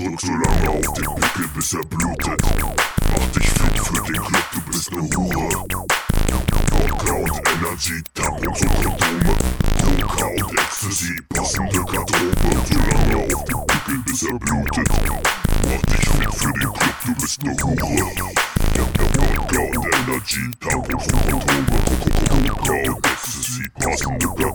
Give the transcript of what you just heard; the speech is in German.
drück so lange auf den Pickel, bis er blutet. Mach dich fit für den Club, du bist ne Hure. Vodka und Energy, Tampons und so Kondome. Coca und Ecstasy, passende Garderobe. So lange auf den Pickel, bis er blutet. Mach dich fit für den Club, du bist ne Hure. Vodka und Energy, Tampons und so Kondome. Coca und Ecstasy, passende Garderobe.